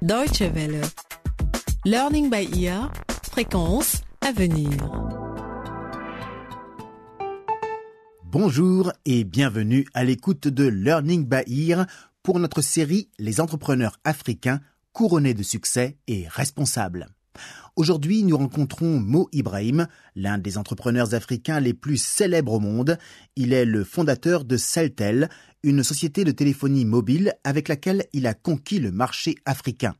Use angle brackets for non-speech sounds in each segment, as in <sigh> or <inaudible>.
Deutsche Welle. Learning by ear. Fréquence à venir. Bonjour et bienvenue à l'écoute de Learning by Ear pour notre série Les entrepreneurs africains couronnés de succès et responsables. Aujourd'hui, nous rencontrons Mo Ibrahim, l'un des entrepreneurs africains les plus célèbres au monde. Il est le fondateur de Celtel, une société de téléphonie mobile avec laquelle il a conquis le marché africain.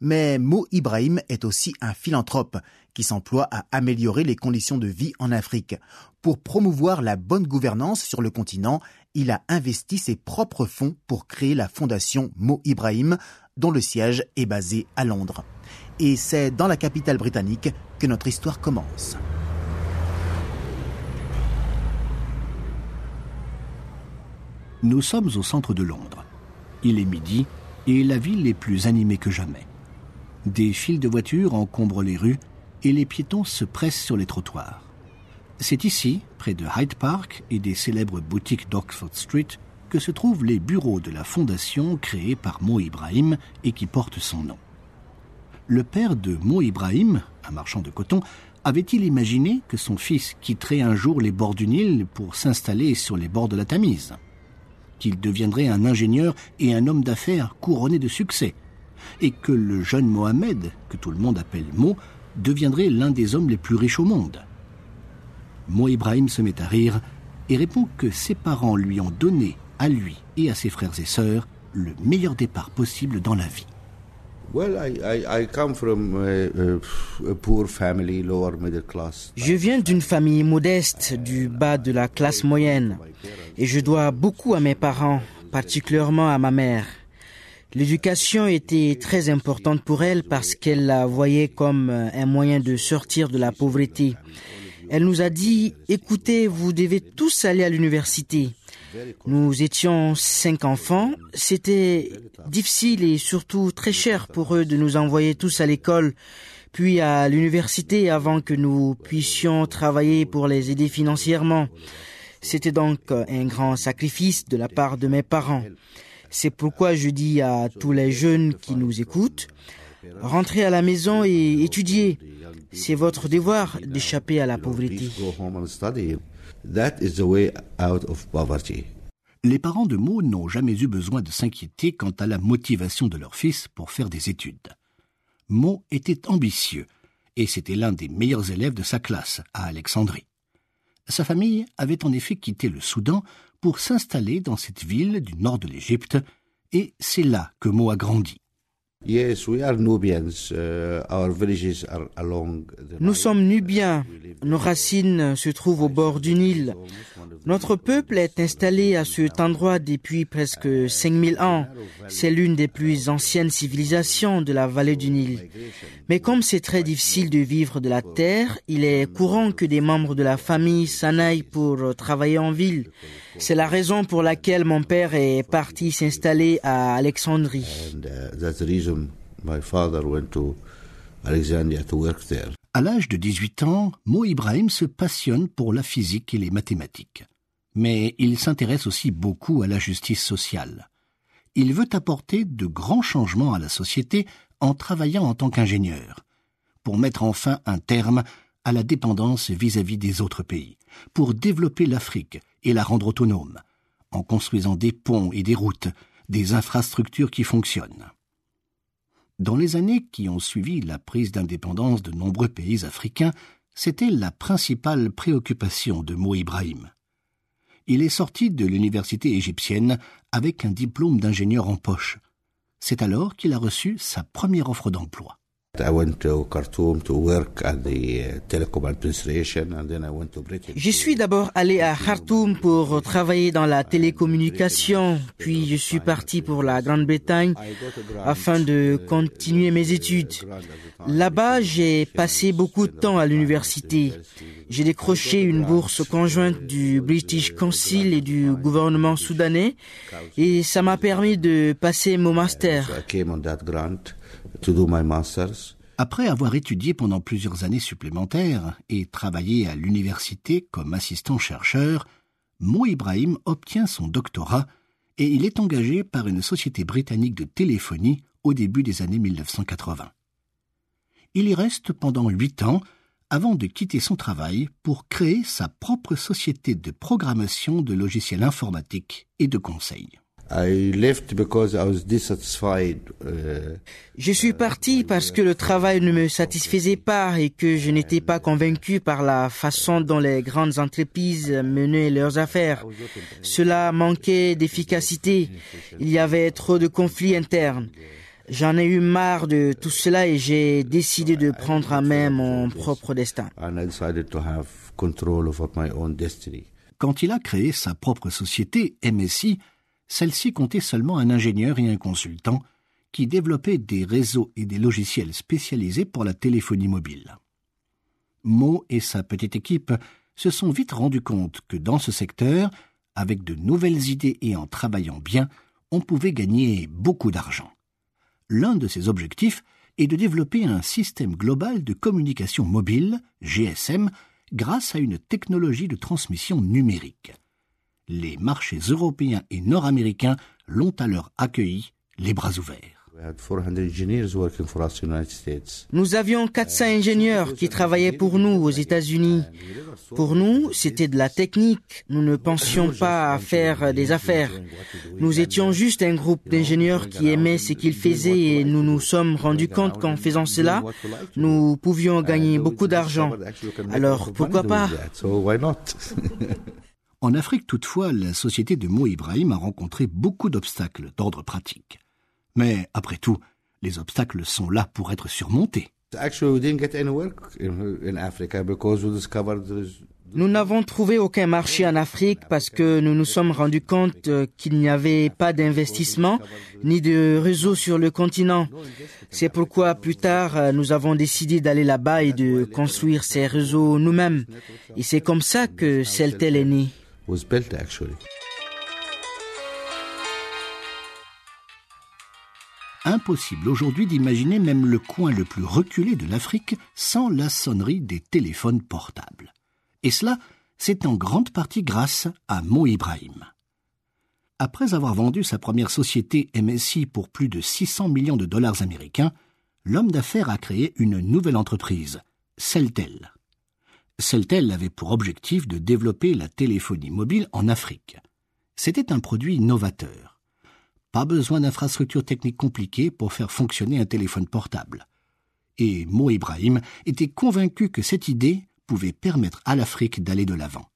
Mais Mo Ibrahim est aussi un philanthrope qui s'emploie à améliorer les conditions de vie en Afrique. Pour promouvoir la bonne gouvernance sur le continent, il a investi ses propres fonds pour créer la fondation Mo Ibrahim, dont le siège est basé à Londres. Et c'est dans la capitale britannique que notre histoire commence. Nous sommes au centre de Londres. Il est midi et la ville est plus animée que jamais. Des files de voitures encombrent les rues et les piétons se pressent sur les trottoirs. C'est ici, près de Hyde Park et des célèbres boutiques d'Oxford Street, que se trouvent les bureaux de la fondation créée par Mo Ibrahim et qui porte son nom. Le père de Mo Ibrahim, un marchand de coton, avait-il imaginé que son fils quitterait un jour les bords du Nil pour s'installer sur les bords de la Tamise? Qu'il deviendrait un ingénieur et un homme d'affaires couronné de succès? Et que le jeune Mohamed, que tout le monde appelle Mo, deviendrait l'un des hommes les plus riches au monde? Mo Ibrahim se met à rire et répond que ses parents lui ont donné, à lui et à ses frères et sœurs, le meilleur départ possible dans la vie. Je viens d'une famille modeste du bas de la classe moyenne et je dois beaucoup à mes parents, particulièrement à ma mère. L'éducation était très importante pour elle parce qu'elle la voyait comme un moyen de sortir de la pauvreté. Elle nous a dit, écoutez, vous devez tous aller à l'université. Nous étions cinq enfants. C'était difficile et surtout très cher pour eux de nous envoyer tous à l'école, puis à l'université avant que nous puissions travailler pour les aider financièrement. C'était donc un grand sacrifice de la part de mes parents. C'est pourquoi je dis à tous les jeunes qui nous écoutent, rentrez à la maison et étudiez. C'est votre devoir d'échapper à la pauvreté. Les parents de Mo n'ont jamais eu besoin de s'inquiéter quant à la motivation de leur fils pour faire des études. Mo était ambitieux et c'était l'un des meilleurs élèves de sa classe à Alexandrie. Sa famille avait en effet quitté le Soudan pour s'installer dans cette ville du nord de l'Égypte et c'est là que Mo a grandi. Nous sommes Nubiens. Nos racines se trouvent au bord du Nil. Notre peuple est installé à cet endroit depuis presque 5000 ans. C'est l'une des plus anciennes civilisations de la vallée du Nil. Mais comme c'est très difficile de vivre de la terre, il est courant que des membres de la famille s'en aillent pour travailler en ville. C'est la raison pour laquelle mon père est parti s'installer à Alexandrie. À l'âge de 18 ans, Mo Ibrahim se passionne pour la physique et les mathématiques. Mais il s'intéresse aussi beaucoup à la justice sociale. Il veut apporter de grands changements à la société en travaillant en tant qu'ingénieur, pour mettre enfin un terme à la dépendance vis-à-vis des autres pays, pour développer l'Afrique et la rendre autonome, en construisant des ponts et des routes, des infrastructures qui fonctionnent. Dans les années qui ont suivi la prise d'indépendance de nombreux pays africains, c'était la principale préoccupation de Mo Ibrahim. Il est sorti de l'université égyptienne avec un diplôme d'ingénieur en poche. C'est alors qu'il a reçu sa première offre d'emploi. Je suis d'abord allé à Khartoum pour travailler dans la télécommunication, puis je suis parti pour la Grande-Bretagne afin de continuer mes études. Là-bas, j'ai passé beaucoup de temps à l'université. J'ai décroché une bourse conjointe du British Council et du gouvernement soudanais et ça m'a permis de passer mon master. Après avoir étudié pendant plusieurs années supplémentaires et travaillé à l'université comme assistant-chercheur, Mo Ibrahim obtient son doctorat et il est engagé par une société britannique de téléphonie au début des années 1980. Il y reste pendant huit ans avant de quitter son travail pour créer sa propre société de programmation de logiciels informatiques et de conseil. Uh, je suis parti parce que le travail ne me satisfaisait pas et que je n'étais pas convaincu par la façon dont les grandes entreprises menaient leurs affaires. Cela manquait d'efficacité. Il y avait trop de conflits internes. J'en ai eu marre de tout cela et j'ai décidé de prendre à main mon propre destin. Quand il a créé sa propre société, MSI, celle-ci comptait seulement un ingénieur et un consultant qui développaient des réseaux et des logiciels spécialisés pour la téléphonie mobile. Mo et sa petite équipe se sont vite rendus compte que dans ce secteur, avec de nouvelles idées et en travaillant bien, on pouvait gagner beaucoup d'argent. L'un de ses objectifs est de développer un système global de communication mobile, GSM, grâce à une technologie de transmission numérique. Les marchés européens et nord-américains l'ont alors accueilli les bras ouverts. Nous avions 400 ingénieurs qui travaillaient pour nous aux États-Unis. Pour nous, c'était de la technique. Nous ne pensions pas à faire des affaires. Nous étions juste un groupe d'ingénieurs qui aimaient ce qu'ils faisaient et nous nous sommes rendus compte qu'en faisant cela, nous pouvions gagner beaucoup d'argent. Alors pourquoi pas? <laughs> <laughs> En Afrique toutefois, la société de Mo Ibrahim a rencontré beaucoup d'obstacles d'ordre pratique. Mais après tout, les obstacles sont là pour être surmontés. Nous n'avons trouvé aucun marché en Afrique parce que nous nous sommes rendus compte euh, qu'il n'y avait pas d'investissement ni de réseau sur le continent. C'est pourquoi plus tard euh, nous avons décidé d'aller là-bas et de construire ces réseaux nous-mêmes. Et c'est comme ça que Celtel est né. Impossible aujourd'hui d'imaginer même le coin le plus reculé de l'Afrique sans la sonnerie des téléphones portables. Et cela, c'est en grande partie grâce à Mo Ibrahim. Après avoir vendu sa première société MSI pour plus de 600 millions de dollars américains, l'homme d'affaires a créé une nouvelle entreprise, Celtel. Celtel avait pour objectif de développer la téléphonie mobile en Afrique. C'était un produit novateur. Pas besoin d'infrastructures techniques compliquées pour faire fonctionner un téléphone portable. Et Mo Ibrahim était convaincu que cette idée pouvait permettre à l'Afrique d'aller de l'avant.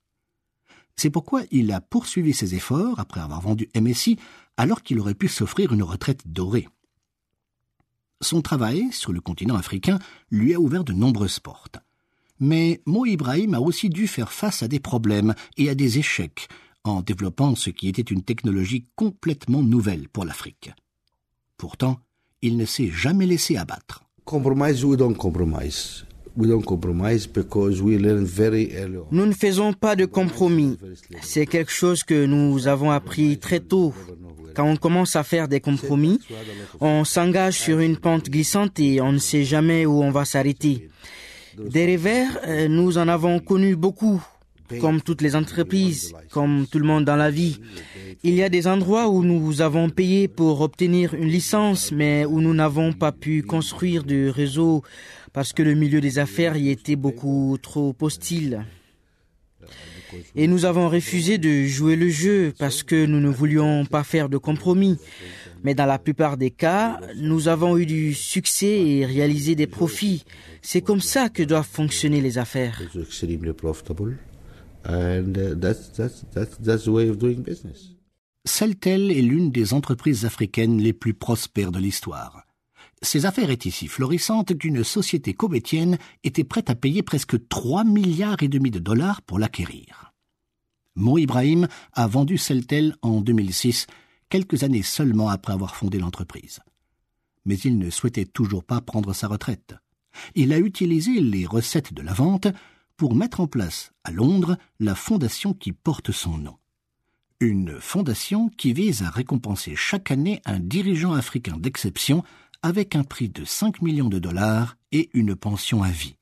C'est pourquoi il a poursuivi ses efforts après avoir vendu MSI alors qu'il aurait pu s'offrir une retraite dorée. Son travail sur le continent africain lui a ouvert de nombreuses portes. Mais Mo Ibrahim a aussi dû faire face à des problèmes et à des échecs, en développant ce qui était une technologie complètement nouvelle pour l'Afrique. Pourtant, il ne s'est jamais laissé abattre. Nous ne faisons pas de compromis. C'est quelque chose que nous avons appris très tôt. Quand on commence à faire des compromis, on s'engage sur une pente glissante et on ne sait jamais où on va s'arrêter. Des revers, euh, nous en avons connu beaucoup comme toutes les entreprises, comme tout le monde dans la vie. Il y a des endroits où nous avons payé pour obtenir une licence, mais où nous n'avons pas pu construire de réseau parce que le milieu des affaires y était beaucoup trop hostile. Et nous avons refusé de jouer le jeu parce que nous ne voulions pas faire de compromis. Mais dans la plupart des cas, nous avons eu du succès et réalisé des profits. C'est comme ça que doivent fonctionner les affaires. Celtel est l'une des entreprises africaines les plus prospères de l'histoire. Ses affaires étaient si florissantes qu'une société cobétienne était prête à payer presque 3 milliards et demi de dollars pour l'acquérir. Mo Ibrahim a vendu Celtel en 2006, quelques années seulement après avoir fondé l'entreprise. Mais il ne souhaitait toujours pas prendre sa retraite. Il a utilisé les recettes de la vente pour mettre en place à Londres la fondation qui porte son nom. Une fondation qui vise à récompenser chaque année un dirigeant africain d'exception avec un prix de 5 millions de dollars et une pension à vie.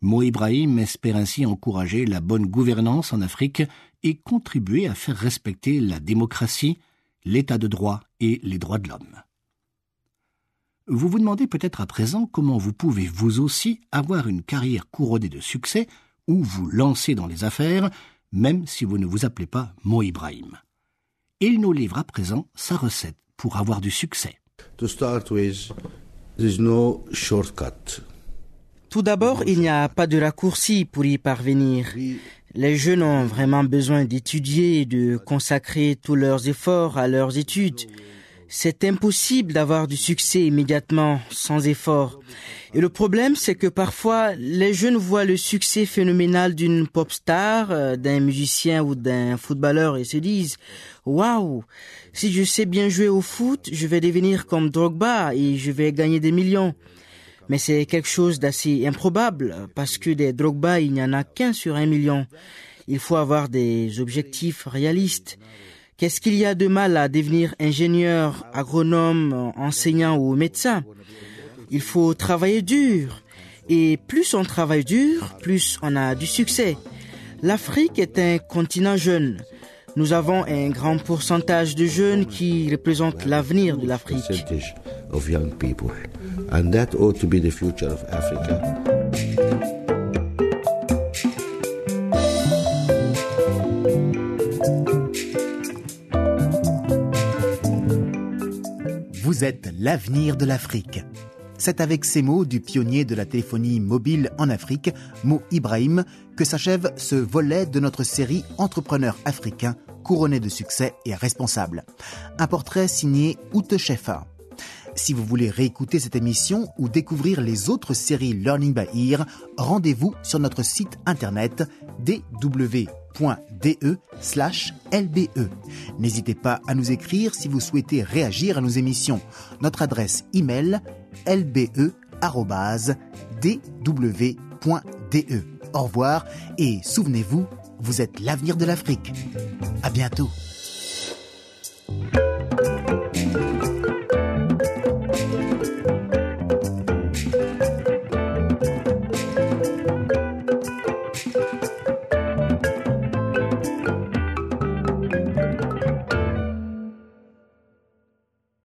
Mo Ibrahim espère ainsi encourager la bonne gouvernance en Afrique et contribuer à faire respecter la démocratie, l'état de droit et les droits de l'homme. Vous vous demandez peut-être à présent comment vous pouvez vous aussi avoir une carrière couronnée de succès ou vous lancer dans les affaires, même si vous ne vous appelez pas Mo Ibrahim. Il nous livre à présent sa recette pour avoir du succès. Tout d'abord, il n'y a pas de raccourci pour y parvenir. Les jeunes ont vraiment besoin d'étudier de consacrer tous leurs efforts à leurs études. C'est impossible d'avoir du succès immédiatement, sans effort. Et le problème, c'est que parfois, les jeunes voient le succès phénoménal d'une pop star, euh, d'un musicien ou d'un footballeur et se disent, waouh, si je sais bien jouer au foot, je vais devenir comme Drogba et je vais gagner des millions. Mais c'est quelque chose d'assez improbable parce que des Drogba, il n'y en a qu'un sur un million. Il faut avoir des objectifs réalistes. Qu'est-ce qu'il y a de mal à devenir ingénieur, agronome, enseignant ou médecin? Il faut travailler dur. Et plus on travaille dur, plus on a du succès. L'Afrique est un continent jeune. Nous avons un grand pourcentage de jeunes qui représentent l'avenir de l'Afrique. Vous êtes l'avenir de l'Afrique. C'est avec ces mots du pionnier de la téléphonie mobile en Afrique, Mo Ibrahim, que s'achève ce volet de notre série Entrepreneurs africains couronné de succès et responsable. Un portrait signé Oute Shefa. Si vous voulez réécouter cette émission ou découvrir les autres séries Learning by Ear, rendez-vous sur notre site internet dw.de/lbe. N'hésitez pas à nous écrire si vous souhaitez réagir à nos émissions. Notre adresse email lbe@dw.de. Au revoir et souvenez-vous, vous êtes l'avenir de l'Afrique. À bientôt.